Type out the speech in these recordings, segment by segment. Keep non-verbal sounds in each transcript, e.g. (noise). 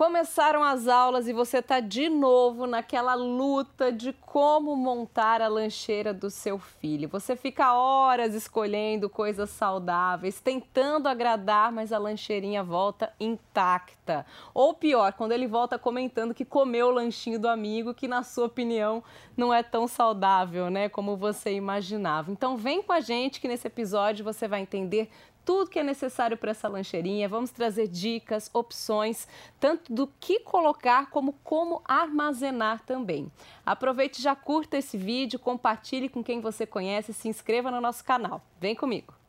Começaram as aulas e você está de novo naquela luta de como montar a lancheira do seu filho. Você fica horas escolhendo coisas saudáveis, tentando agradar, mas a lancheirinha volta intacta. Ou pior, quando ele volta comentando que comeu o lanchinho do amigo, que na sua opinião não é tão saudável, né, como você imaginava. Então vem com a gente que nesse episódio você vai entender tudo que é necessário para essa lancheirinha. Vamos trazer dicas, opções, tanto do que colocar como como armazenar também. Aproveite já curta esse vídeo, compartilhe com quem você conhece, se inscreva no nosso canal. Vem comigo!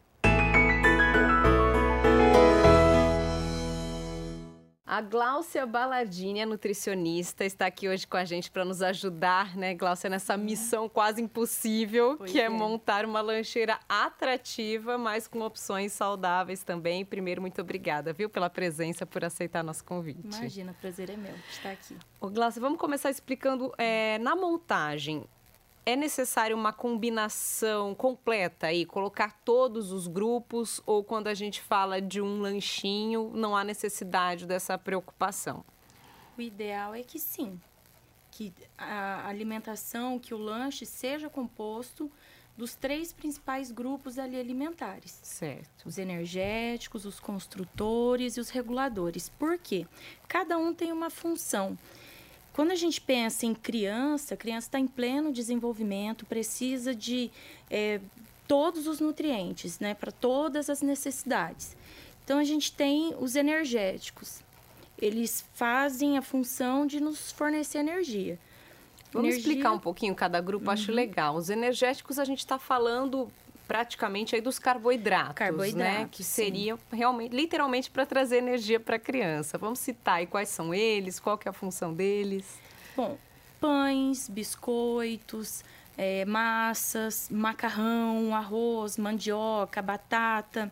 A Gláucia Baladini, a nutricionista, está aqui hoje com a gente para nos ajudar, né, Gláucia, nessa missão quase impossível, pois que é. é. montar uma lancheira atrativa, mas com opções saudáveis também. Primeiro, muito obrigada, viu, pela presença, por aceitar nosso convite. Imagina, o prazer é meu estar aqui. Ô, Gláucia, vamos começar explicando é, na montagem é necessário uma combinação completa aí, colocar todos os grupos ou quando a gente fala de um lanchinho, não há necessidade dessa preocupação? O ideal é que sim, que a alimentação, que o lanche seja composto dos três principais grupos ali alimentares. Certo. Os energéticos, os construtores e os reguladores. Por quê? Cada um tem uma função. Quando a gente pensa em criança, a criança está em pleno desenvolvimento, precisa de é, todos os nutrientes, né, para todas as necessidades. Então a gente tem os energéticos. Eles fazem a função de nos fornecer energia. Vamos energia... explicar um pouquinho cada grupo, uhum. acho legal. Os energéticos a gente está falando praticamente aí dos carboidratos, carboidratos né? Que seriam sim. realmente, literalmente para trazer energia para a criança. Vamos citar aí quais são eles, qual que é a função deles? Bom, pães, biscoitos, é, massas, macarrão, arroz, mandioca, batata,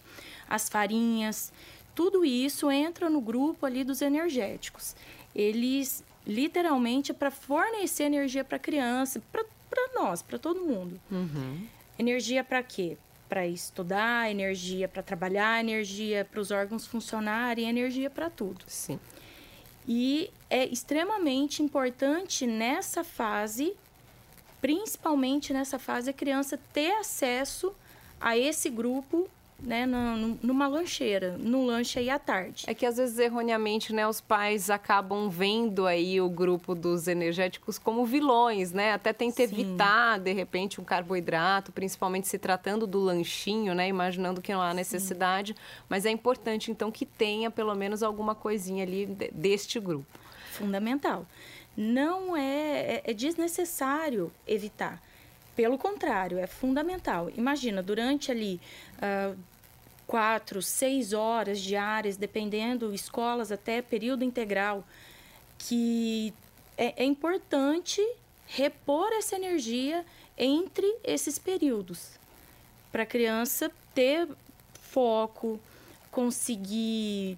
as farinhas, tudo isso entra no grupo ali dos energéticos. Eles literalmente é para fornecer energia para a criança, para nós, para todo mundo. Uhum. Energia para quê? Para estudar, energia para trabalhar, energia para os órgãos funcionarem, energia para tudo. Sim. E é extremamente importante nessa fase, principalmente nessa fase, a criança ter acesso a esse grupo né, numa lancheira, no lanche aí à tarde. É que às vezes erroneamente, né, os pais acabam vendo aí o grupo dos energéticos como vilões, né? Até tenta evitar de repente um carboidrato, principalmente se tratando do lanchinho, né, imaginando que não há necessidade, Sim. mas é importante então que tenha pelo menos alguma coisinha ali deste grupo. Fundamental. Não é, é, é desnecessário evitar. Pelo contrário, é fundamental. Imagina, durante ali uh, quatro, seis horas diárias, dependendo, escolas até período integral, que é, é importante repor essa energia entre esses períodos para a criança ter foco, conseguir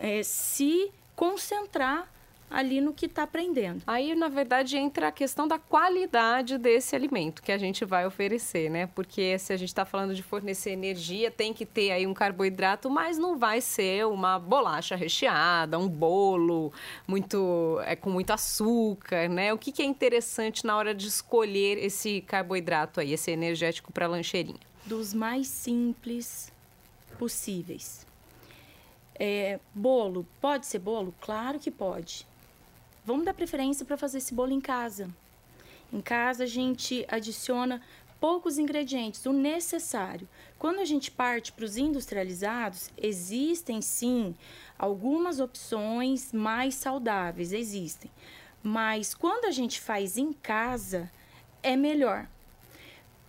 é, se concentrar ali no que está aprendendo. Aí, na verdade, entra a questão da qualidade desse alimento que a gente vai oferecer, né? Porque se a gente está falando de fornecer energia, tem que ter aí um carboidrato, mas não vai ser uma bolacha recheada, um bolo muito é, com muito açúcar, né? O que, que é interessante na hora de escolher esse carboidrato aí, esse energético para lancheirinha? Dos mais simples possíveis. É, bolo, pode ser bolo? Claro que pode. Vamos dar preferência para fazer esse bolo em casa. Em casa a gente adiciona poucos ingredientes, o necessário. Quando a gente parte para os industrializados, existem sim algumas opções mais saudáveis, existem. Mas quando a gente faz em casa, é melhor.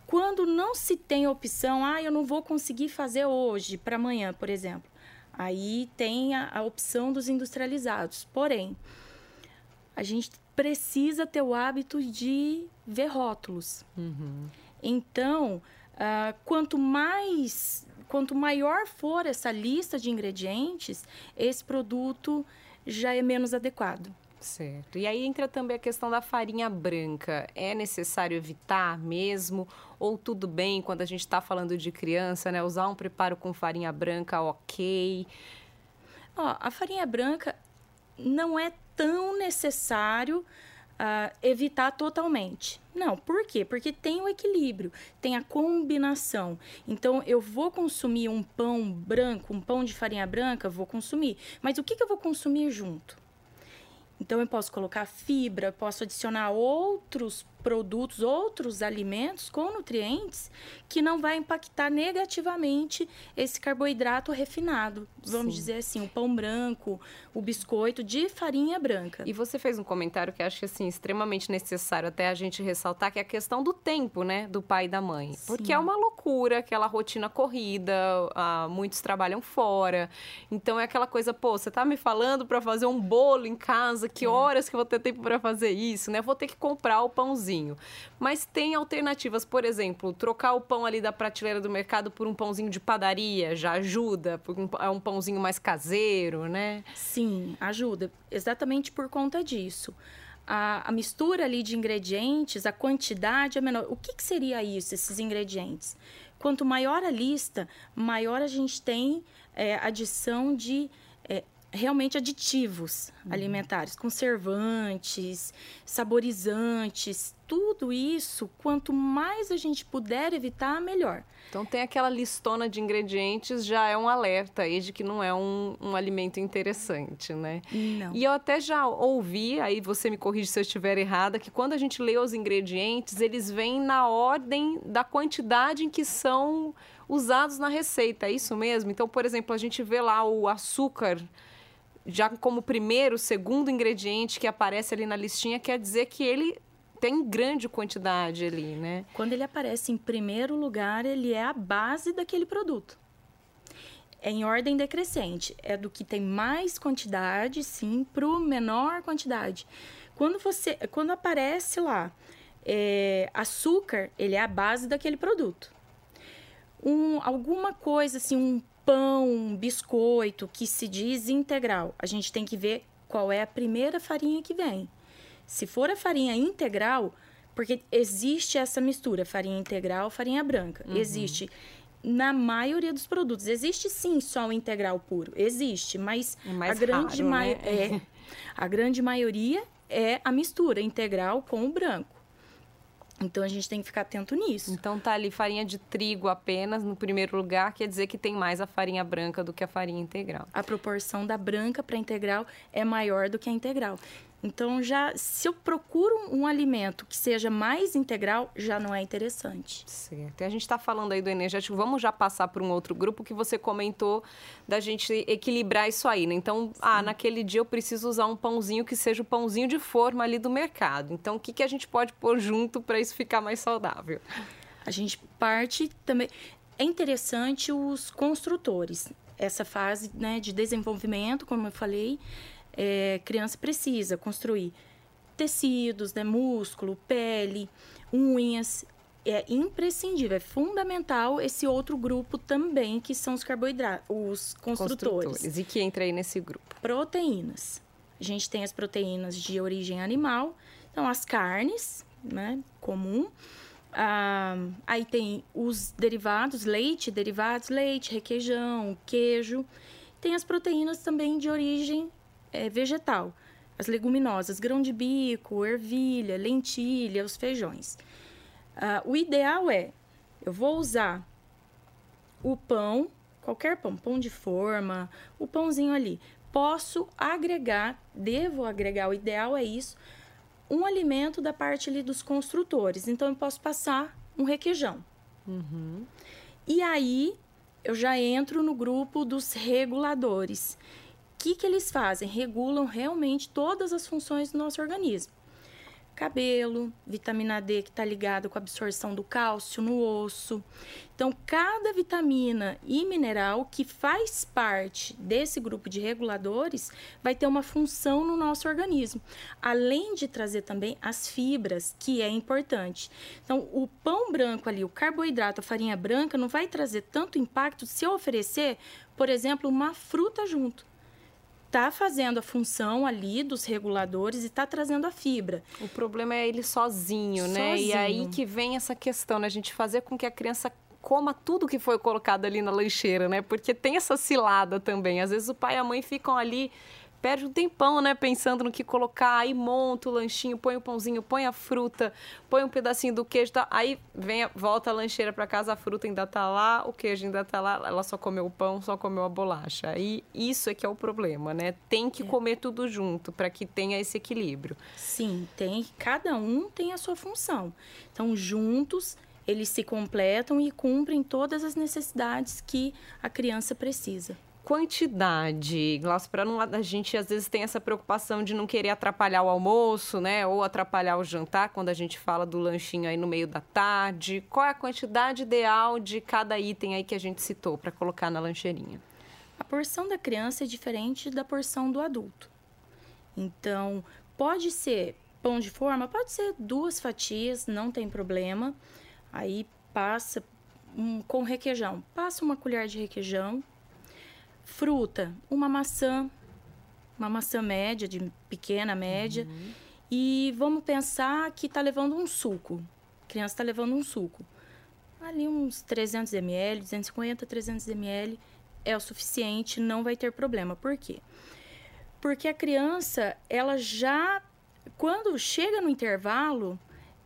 Quando não se tem opção, ah, eu não vou conseguir fazer hoje para amanhã, por exemplo. Aí tem a, a opção dos industrializados. Porém, a gente precisa ter o hábito de ver rótulos. Uhum. Então, uh, quanto mais, quanto maior for essa lista de ingredientes, esse produto já é menos adequado. Certo. E aí entra também a questão da farinha branca. É necessário evitar mesmo? Ou tudo bem quando a gente está falando de criança, né? Usar um preparo com farinha branca, ok? Ó, a farinha branca não é tão necessário uh, evitar totalmente. Não, por quê? Porque tem o equilíbrio, tem a combinação. Então, eu vou consumir um pão branco, um pão de farinha branca, vou consumir. Mas o que, que eu vou consumir junto? Então, eu posso colocar fibra, posso adicionar outros produtos, outros alimentos com nutrientes que não vai impactar negativamente esse carboidrato refinado. Vamos Sim. dizer assim, o pão branco, o biscoito de farinha branca. E você fez um comentário que acho assim extremamente necessário até a gente ressaltar que é a questão do tempo, né, do pai e da mãe. Sim. Porque é uma loucura aquela rotina corrida, ah, muitos trabalham fora. Então é aquela coisa, pô, você tá me falando para fazer um bolo em casa, que é. horas que eu vou ter tempo para fazer isso, né? Vou ter que comprar o pãozinho pãozinho. Mas tem alternativas, por exemplo, trocar o pão ali da prateleira do mercado por um pãozinho de padaria já ajuda, porque é um pãozinho mais caseiro, né? Sim, ajuda. Exatamente por conta disso. A, a, mistura ali de ingredientes, a quantidade é menor. O que, que, seria isso, esses ingredientes? Quanto maior a lista, maior a gente tem é, adição de é, realmente aditivos uhum. alimentares, conservantes, saborizantes, tudo isso, quanto mais a gente puder evitar, melhor. Então tem aquela listona de ingredientes, já é um alerta aí de que não é um, um alimento interessante, né? Não. E eu até já ouvi, aí você me corrige se eu estiver errada, que quando a gente lê os ingredientes, eles vêm na ordem da quantidade em que são usados na receita, é isso mesmo? Então, por exemplo, a gente vê lá o açúcar já como primeiro, segundo ingrediente que aparece ali na listinha, quer dizer que ele tem grande quantidade ali, né? Quando ele aparece em primeiro lugar, ele é a base daquele produto. É em ordem decrescente. É do que tem mais quantidade, sim, para o menor quantidade. Quando você, quando aparece lá é, açúcar, ele é a base daquele produto. Um, alguma coisa assim, um pão, um biscoito que se diz integral, a gente tem que ver qual é a primeira farinha que vem. Se for a farinha integral, porque existe essa mistura, farinha integral, farinha branca. Uhum. Existe na maioria dos produtos. Existe sim só o integral puro, existe, mas é a grande raro, né? é, (laughs) a grande maioria é a mistura integral com o branco. Então a gente tem que ficar atento nisso. Então tá ali farinha de trigo apenas no primeiro lugar, quer dizer que tem mais a farinha branca do que a farinha integral. A proporção da branca para integral é maior do que a integral. Então, já se eu procuro um alimento que seja mais integral, já não é interessante. Certo. E a gente está falando aí do energético, vamos já passar para um outro grupo que você comentou da gente equilibrar isso aí, né? Então, ah, naquele dia eu preciso usar um pãozinho que seja o pãozinho de forma ali do mercado. Então, o que, que a gente pode pôr junto para isso ficar mais saudável? A gente parte também. É interessante os construtores, essa fase né, de desenvolvimento, como eu falei é, criança precisa construir tecidos, né, músculo, pele, unhas. É imprescindível, é fundamental esse outro grupo também, que são os carboidratos, os construtores. construtores. E que entra aí nesse grupo? Proteínas. A gente tem as proteínas de origem animal, então as carnes, né, comum. Ah, aí tem os derivados, leite, derivados, leite, requeijão, queijo. Tem as proteínas também de origem é, vegetal, as leguminosas, grão de bico, ervilha, lentilha, os feijões. Uh, o ideal é, eu vou usar o pão, qualquer pão, pão de forma, o pãozinho ali. Posso agregar, devo agregar, o ideal é isso, um alimento da parte ali dos construtores. Então, eu posso passar um requeijão. Uhum. E aí, eu já entro no grupo dos reguladores que, que eles fazem? Regulam realmente todas as funções do nosso organismo. Cabelo, vitamina D que está ligada com a absorção do cálcio no osso. Então, cada vitamina e mineral que faz parte desse grupo de reguladores vai ter uma função no nosso organismo, além de trazer também as fibras, que é importante. Então, o pão branco ali, o carboidrato, a farinha branca, não vai trazer tanto impacto se eu oferecer, por exemplo, uma fruta junto está fazendo a função ali dos reguladores e está trazendo a fibra. O problema é ele sozinho, né? Sozinho. E aí que vem essa questão, né? A gente fazer com que a criança coma tudo que foi colocado ali na lancheira, né? Porque tem essa cilada também. Às vezes o pai e a mãe ficam ali perde um tempão, né? Pensando no que colocar, aí monta o lanchinho, põe o pãozinho, põe a fruta, põe um pedacinho do queijo, tá? aí vem, volta a lancheira para casa, a fruta ainda tá lá, o queijo ainda tá lá, ela só comeu o pão, só comeu a bolacha. E isso é que é o problema, né? Tem que é. comer tudo junto para que tenha esse equilíbrio. Sim, tem. Cada um tem a sua função. Então, juntos eles se completam e cumprem todas as necessidades que a criança precisa quantidade, Glaucio, para não a gente às vezes tem essa preocupação de não querer atrapalhar o almoço, né, ou atrapalhar o jantar quando a gente fala do lanchinho aí no meio da tarde. Qual é a quantidade ideal de cada item aí que a gente citou para colocar na lancheirinha? A porção da criança é diferente da porção do adulto. Então, pode ser pão de forma, pode ser duas fatias, não tem problema. Aí passa um, com requeijão, passa uma colher de requeijão Fruta, uma maçã, uma maçã média, de pequena, média. Uhum. E vamos pensar que está levando um suco. A criança está levando um suco. Ali uns 300 ml, 250, 300 ml é o suficiente, não vai ter problema. Por quê? Porque a criança, ela já, quando chega no intervalo,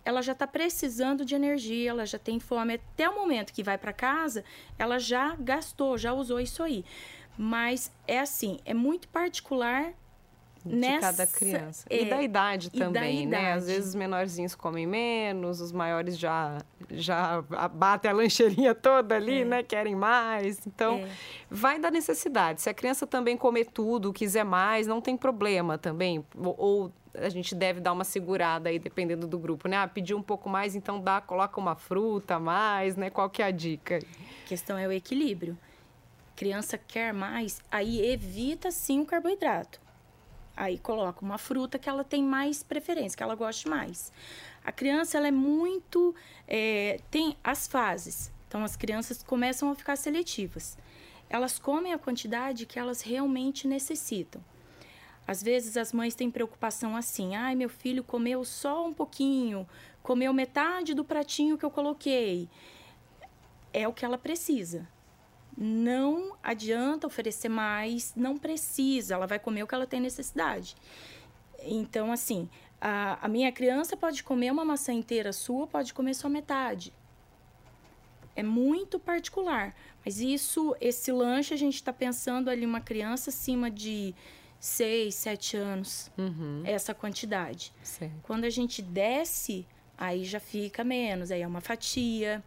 ela já está precisando de energia, ela já tem fome. Até o momento que vai para casa, ela já gastou, já usou isso aí. Mas é assim, é muito particular de nessa, cada criança. É, e da idade também, da idade. né? Às vezes os menorzinhos comem menos, os maiores já já batem a lancheirinha toda ali, é. né? Querem mais. Então, é. vai da necessidade. Se a criança também comer tudo, quiser mais, não tem problema também. Ou, a gente deve dar uma segurada aí, dependendo do grupo, né? Ah, pedir um pouco mais, então dá, coloca uma fruta a mais, né? Qual que é a dica? A questão é o equilíbrio criança quer mais, aí evita sim o carboidrato. Aí coloca uma fruta que ela tem mais preferência, que ela goste mais. A criança ela é muito é, tem as fases. Então as crianças começam a ficar seletivas. Elas comem a quantidade que elas realmente necessitam. Às vezes as mães têm preocupação assim: ai, meu filho comeu só um pouquinho, comeu metade do pratinho que eu coloquei. É o que ela precisa não adianta oferecer mais, não precisa, ela vai comer o que ela tem necessidade. Então, assim, a, a minha criança pode comer uma maçã inteira sua, pode comer só metade. É muito particular. Mas isso, esse lanche, a gente está pensando ali uma criança acima de 6, 7 anos, uhum. essa quantidade. Certo. Quando a gente desce, aí já fica menos, aí é uma fatia.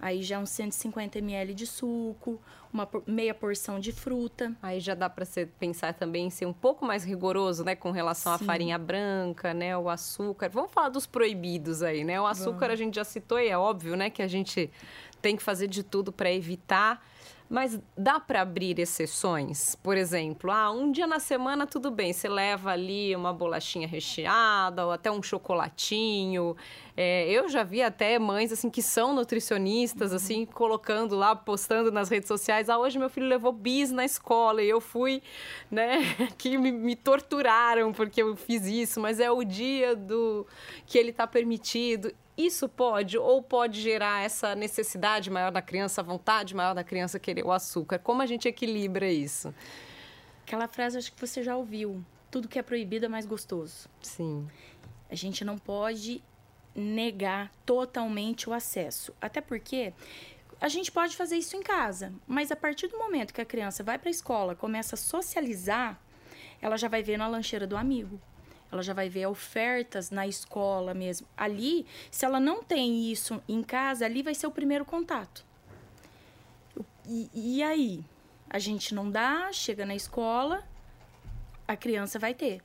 Aí já uns 150 ml de suco, uma meia porção de fruta. Aí já dá para pensar também em ser um pouco mais rigoroso, né, com relação Sim. à farinha branca, né, o açúcar. Vamos falar dos proibidos aí, né? O açúcar Vamos. a gente já citou e é óbvio, né, que a gente tem que fazer de tudo para evitar. Mas dá para abrir exceções? Por exemplo, ah, um dia na semana tudo bem, você leva ali uma bolachinha recheada ou até um chocolatinho. É, eu já vi até mães assim que são nutricionistas, assim, colocando lá, postando nas redes sociais, ah, hoje meu filho levou bis na escola e eu fui, né, (laughs) que me, me torturaram porque eu fiz isso, mas é o dia do que ele está permitido. Isso pode ou pode gerar essa necessidade maior da criança, a vontade maior da criança querer o açúcar? Como a gente equilibra isso? Aquela frase acho que você já ouviu. Tudo que é proibido é mais gostoso. Sim. A gente não pode negar totalmente o acesso. Até porque a gente pode fazer isso em casa, mas a partir do momento que a criança vai para a escola, começa a socializar, ela já vai ver na lancheira do amigo ela já vai ver ofertas na escola mesmo. Ali, se ela não tem isso em casa, ali vai ser o primeiro contato. E, e aí? A gente não dá, chega na escola, a criança vai ter.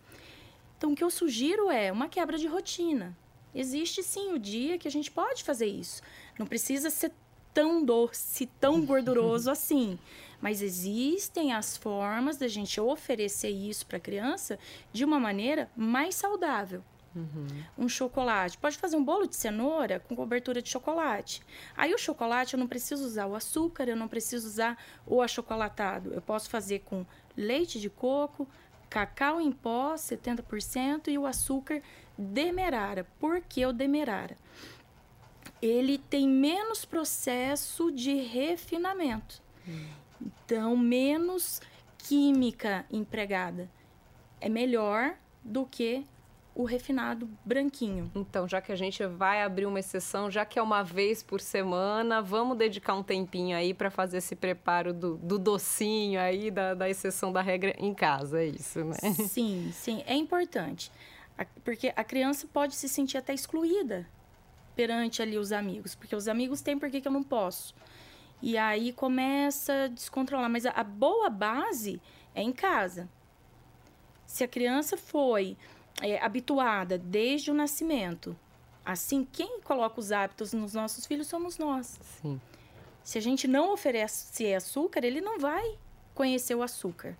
Então, o que eu sugiro é uma quebra de rotina. Existe sim o dia que a gente pode fazer isso. Não precisa ser tão doce, tão gorduroso (laughs) assim. Mas existem as formas da gente oferecer isso para a criança de uma maneira mais saudável. Uhum. Um chocolate. Pode fazer um bolo de cenoura com cobertura de chocolate. Aí o chocolate eu não preciso usar o açúcar, eu não preciso usar o achocolatado. Eu posso fazer com leite de coco, cacau em pó, 70%, e o açúcar demerara. Por que o demerara? Ele tem menos processo de refinamento. Hum. Então, menos química empregada. é melhor do que o refinado branquinho. Então, já que a gente vai abrir uma exceção, já que é uma vez por semana, vamos dedicar um tempinho aí para fazer esse preparo do, do docinho aí, da, da exceção da regra em casa, é isso, né? Sim, sim, é importante. Porque a criança pode se sentir até excluída perante ali os amigos, porque os amigos têm por que, que eu não posso. E aí começa a descontrolar. Mas a, a boa base é em casa. Se a criança foi é, habituada desde o nascimento, assim, quem coloca os hábitos nos nossos filhos somos nós. Sim. Se a gente não oferece açúcar, ele não vai conhecer o açúcar.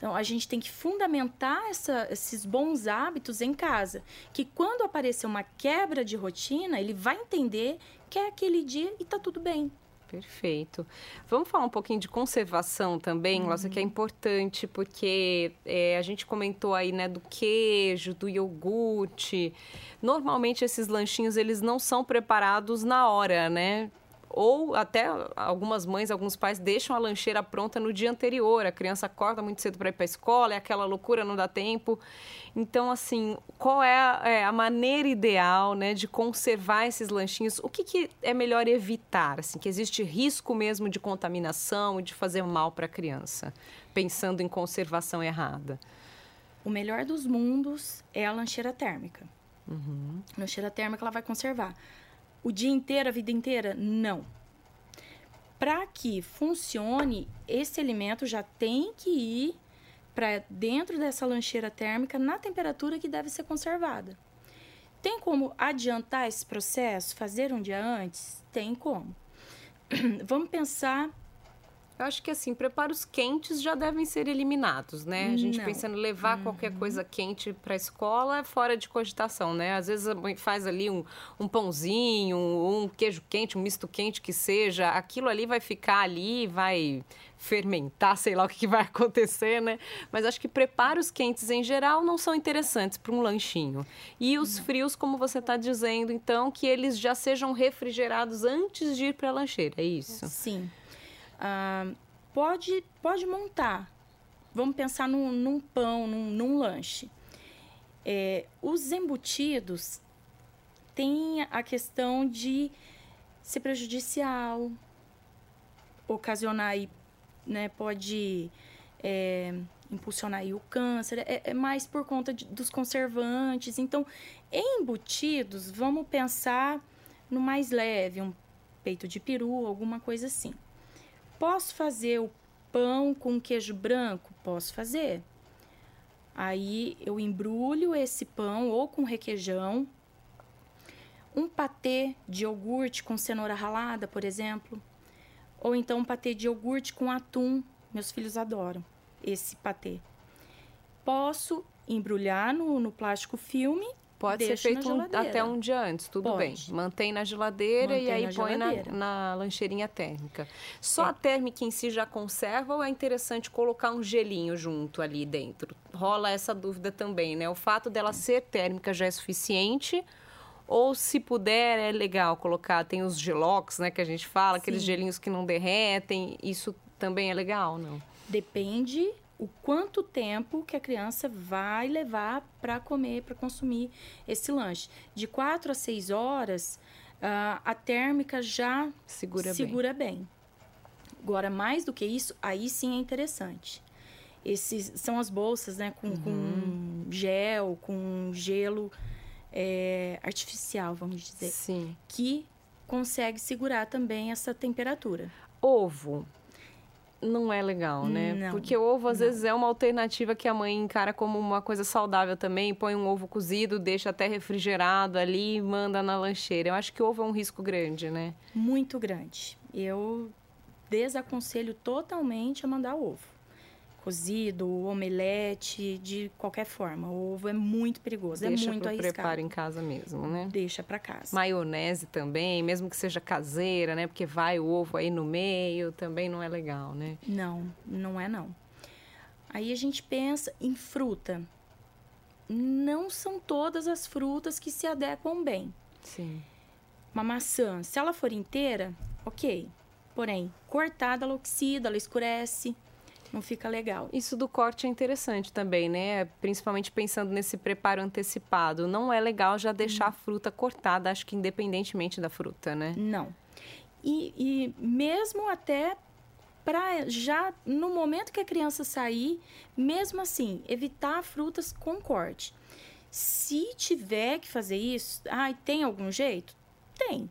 Então, a gente tem que fundamentar essa, esses bons hábitos em casa. Que quando aparecer uma quebra de rotina, ele vai entender que é aquele dia e tá tudo bem. Perfeito. Vamos falar um pouquinho de conservação também, uhum. que é importante, porque é, a gente comentou aí, né, do queijo, do iogurte. Normalmente esses lanchinhos, eles não são preparados na hora, né? Ou até algumas mães, alguns pais deixam a lancheira pronta no dia anterior. A criança acorda muito cedo para ir para a escola, é aquela loucura, não dá tempo. Então, assim, qual é a, é a maneira ideal né, de conservar esses lanchinhos? O que, que, é melhor evitar? Assim, que existe risco mesmo de contaminação e de fazer mal para a criança, pensando em conservação errada? O melhor dos mundos é a lancheira térmica. Uhum. A lancheira térmica ela vai conservar o dia inteiro, a vida inteira? Não. Para que funcione, esse alimento já tem que ir para dentro dessa lancheira térmica na temperatura que deve ser conservada. Tem como adiantar esse processo, fazer um dia antes? Tem como. (clears throat) Vamos pensar eu acho que assim, preparos quentes já devem ser eliminados, né? A gente Não. pensando em levar uhum. qualquer coisa quente para a escola é fora de cogitação, né? Às vezes a mãe faz ali um, um pãozinho, um, queijo quente, um misto quente que seja, aquilo ali vai ficar ali, vai fermentar, sei lá o que, vai (laughs) acontecer, né? Mas acho que preparos quentes em geral não são interessantes para um lanchinho. E os frios, como você está dizendo, então, que eles já sejam refrigerados antes de ir para a lancheira, é isso? Sim. Ah, pode, pode montar. Vamos pensar num, num pão, num, num lanche. É, os embutidos têm a questão de ser prejudicial, ocasionar aí, né, pode é, impulsionar aí o câncer, é, é mais por conta de, dos conservantes. Então, em embutidos, vamos pensar no mais leve, um peito de peru, alguma coisa assim. Posso fazer o pão com queijo branco? Posso fazer. Aí eu embrulho esse pão ou com requeijão, um patê de iogurte com cenoura ralada, por exemplo, ou então um patê de iogurte com atum. Meus filhos adoram esse patê. Posso embrulhar no, no plástico filme Pode ser feito um, até um dia antes, tudo Pode. bem. Mantém na geladeira Mantém e aí na põe na, na, lancheirinha térmica. Só é. a térmica em si já conserva ou é interessante colocar um gelinho junto ali dentro? Rola essa dúvida também, né? O fato dela ser térmica já é suficiente ou se puder é legal colocar, tem os gelox, né, que a gente fala, Sim. aqueles gelinhos que não derretem, isso também é legal, não? Depende o quanto tempo que a criança vai levar para comer, para consumir esse lanche. De quatro a seis horas, uh, a térmica já segura, segura bem. bem. Agora, mais do que isso, aí sim é interessante. Esses são as bolsas, né, com, uhum. com gel, com gelo é, artificial, vamos dizer. Sim. Que consegue segurar também essa temperatura. Ovo não é legal, né? Não, Porque o ovo, às não. vezes, é uma alternativa que a mãe encara como uma coisa saudável também. Põe um ovo cozido, deixa até refrigerado ali e manda na lancheira. Eu acho que o ovo é um risco grande, né? Muito grande. Eu desaconselho totalmente a mandar ovo cozido, omelete, de qualquer forma. O ovo é muito perigoso, Deixa é muito pro arriscado. preparo em casa mesmo, né? Deixa para casa. Maionese também, mesmo que seja caseira, né? Porque vai o ovo aí no meio, também não é legal, né? Não, não é não. Aí a gente pensa em fruta. Não são todas as frutas que se adequam bem. Sim. Uma maçã, se ela for inteira, ok. Porém, cortada, ela oxida, ela escurece não fica legal. Isso do corte é interessante também, né? Principalmente pensando nesse preparo antecipado. Não é legal já deixar a fruta cortada, acho que independentemente da fruta, né? Não. E, e mesmo até para já no momento que a criança sair, mesmo assim, evitar frutas com corte. Se tiver que fazer isso, ah, tem algum jeito? Tem.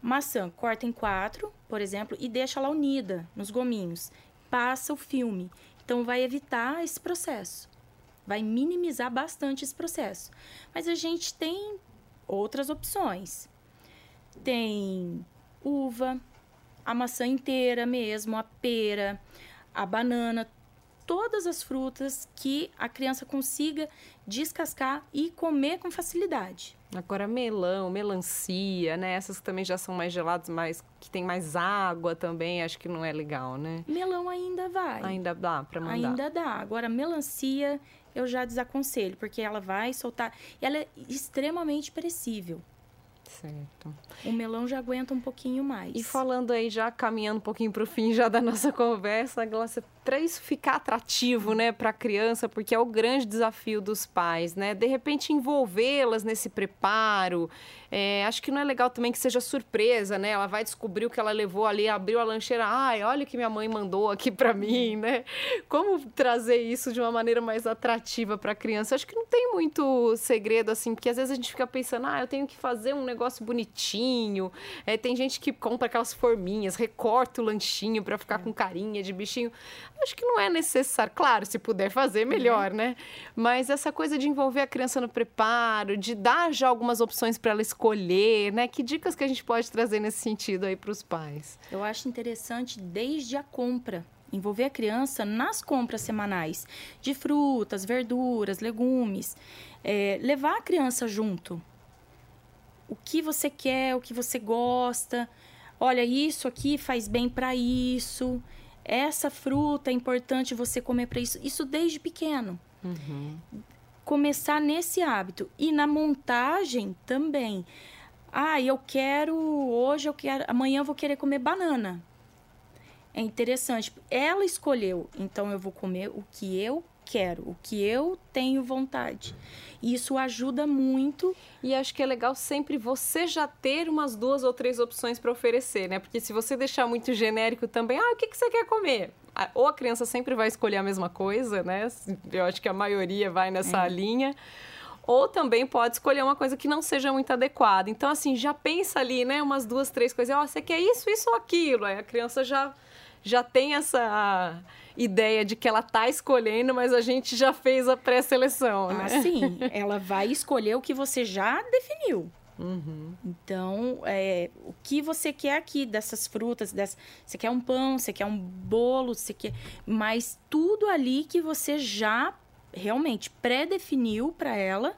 Maçã, corta em quatro, por exemplo, e deixa ela unida nos gominhos. Passa o filme. Então, vai evitar esse processo. Vai minimizar bastante esse processo. Mas a gente tem outras opções. Tem uva, a maçã inteira mesmo, a pera, a banana, todas as frutas que a criança consiga descascar e comer com facilidade. Agora melão, melancia, né? Essas que também já são mais geladas, mas que tem mais água também, acho que não é legal, né? Melão ainda vai. Ainda dá para mandar. Ainda dá. Agora melancia eu já desaconselho, porque ela vai soltar, ela é extremamente perecível. Certo. O melão já aguenta um pouquinho mais. E falando aí, já caminhando um pouquinho para o fim já da nossa (laughs) conversa, Glaucia, para isso ficar atrativo, né, para a criança, porque é o grande desafio dos pais, né? De repente envolvê-las nesse preparo. É, acho que não é legal também que seja surpresa, né? Ela vai descobrir o que ela levou ali, abriu a lancheira, ai, olha o que minha mãe mandou aqui para mim, né? Como trazer isso de uma maneira mais atrativa para a criança? Acho que não tem muito segredo assim, porque às vezes a gente fica pensando, ah, eu tenho que fazer um negócio bonitinho. É, tem gente que compra aquelas forminhas, recorta o lanchinho para ficar é. com carinha de bichinho acho que não é necessário. Claro, se puder fazer, uhum. melhor, uhum. né? Mas essa coisa de envolver a criança no preparo, de dar já algumas opções para ela escolher, né? Que dicas que a gente pode trazer nesse sentido aí para os pais? Eu acho interessante desde a compra. Envolver a criança nas compras semanais de frutas, verduras, legumes. É, levar a criança junto. O que você quer, o que você gosta. Olha, isso aqui faz bem para isso essa fruta é importante você comer para isso. Isso desde pequeno. Uhum. Começar nesse hábito. E na montagem também. Ah, eu quero. Hoje eu quero. Amanhã eu vou querer comer banana. É interessante. Ela escolheu, então eu vou comer o que eu quero, o que eu tenho vontade. E isso ajuda muito. E acho que é legal sempre você já ter umas duas ou três opções para oferecer, né? Porque se você deixar muito genérico também, ah, o que, que você quer comer? Ou a criança sempre vai escolher a mesma coisa, né? Eu acho que a maioria vai nessa é. linha ou também pode escolher uma coisa que não seja muito adequada. Então, assim, já pensa ali, né? Umas duas, três coisas. Ó, oh, você quer isso, isso ou aquilo? Aí a criança já, já tem essa ideia de que ela tá escolhendo, mas a gente já fez a pré-seleção, né? Ah, sim. ela vai escolher o que você já definiu. Uhum. Então, é, o que você quer aqui dessas frutas? Dessa, você quer um pão, você quer um bolo, você quer. Mas tudo ali que você já realmente pré-definiu para ela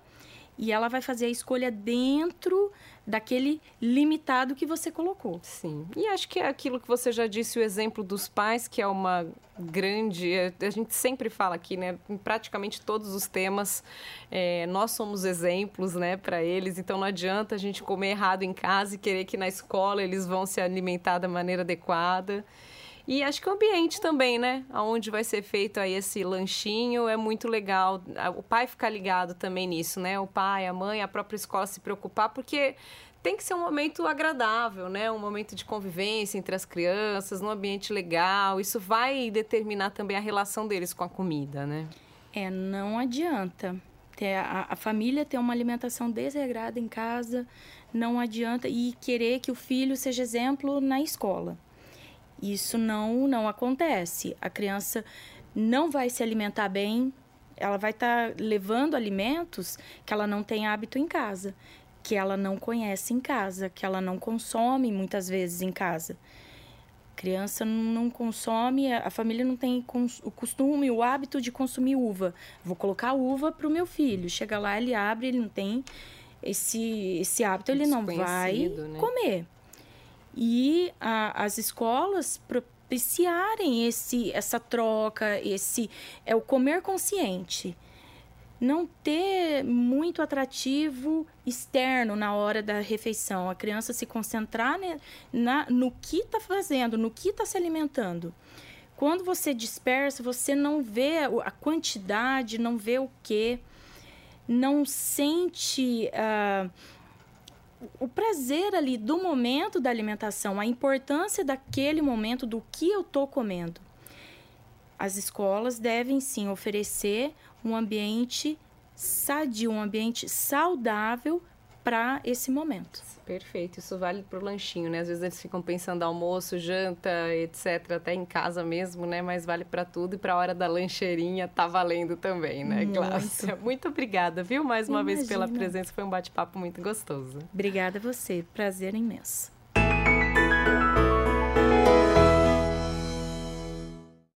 e ela vai fazer a escolha dentro daquele limitado que você colocou. Sim. E acho que é aquilo que você já disse, o exemplo dos pais, que é uma grande. A gente sempre fala aqui, né? Em praticamente todos os temas, é, nós somos exemplos, né, para eles. Então não adianta a gente comer errado em casa e querer que na escola eles vão se alimentar da maneira adequada. E acho que o ambiente também, né? Onde vai ser feito aí esse lanchinho é muito legal. O pai ficar ligado também nisso, né? O pai, a mãe, a própria escola se preocupar, porque tem que ser um momento agradável, né? Um momento de convivência entre as crianças, num ambiente legal. Isso vai determinar também a relação deles com a comida, né? É, não adianta. Ter a, a família ter uma alimentação desregrada em casa, não adianta. E querer que o filho seja exemplo na escola. Isso não, não acontece. A criança não vai se alimentar bem, ela vai estar tá levando alimentos que ela não tem hábito em casa, que ela não conhece em casa, que ela não consome muitas vezes em casa. A criança não consome, a família não tem o costume, o hábito de consumir uva. Vou colocar uva para o meu filho. Chega lá, ele abre, ele não tem esse, esse hábito, ele não vai né? comer e a, as escolas propiciarem esse, essa troca, esse é o comer consciente. Não ter muito atrativo externo na hora da refeição. A criança se concentrar ne, na, no que está fazendo, no que está se alimentando. Quando você dispersa, você não vê a quantidade, não vê o que, não sente uh, o prazer ali do momento da alimentação, a importância daquele momento, do que eu estou comendo. As escolas devem sim oferecer um ambiente sadio, um ambiente saudável para esse momento. Perfeito, isso vale para o lanchinho, né? Às vezes eles ficam pensando almoço, janta, etc, até em casa mesmo, né? Mas vale para tudo e para a hora da lancheirinha tá valendo também, né, Cláudia? Muito obrigada, viu? Mais uma Imagina. vez pela presença, foi um bate-papo muito gostoso. Obrigada a você, prazer imenso.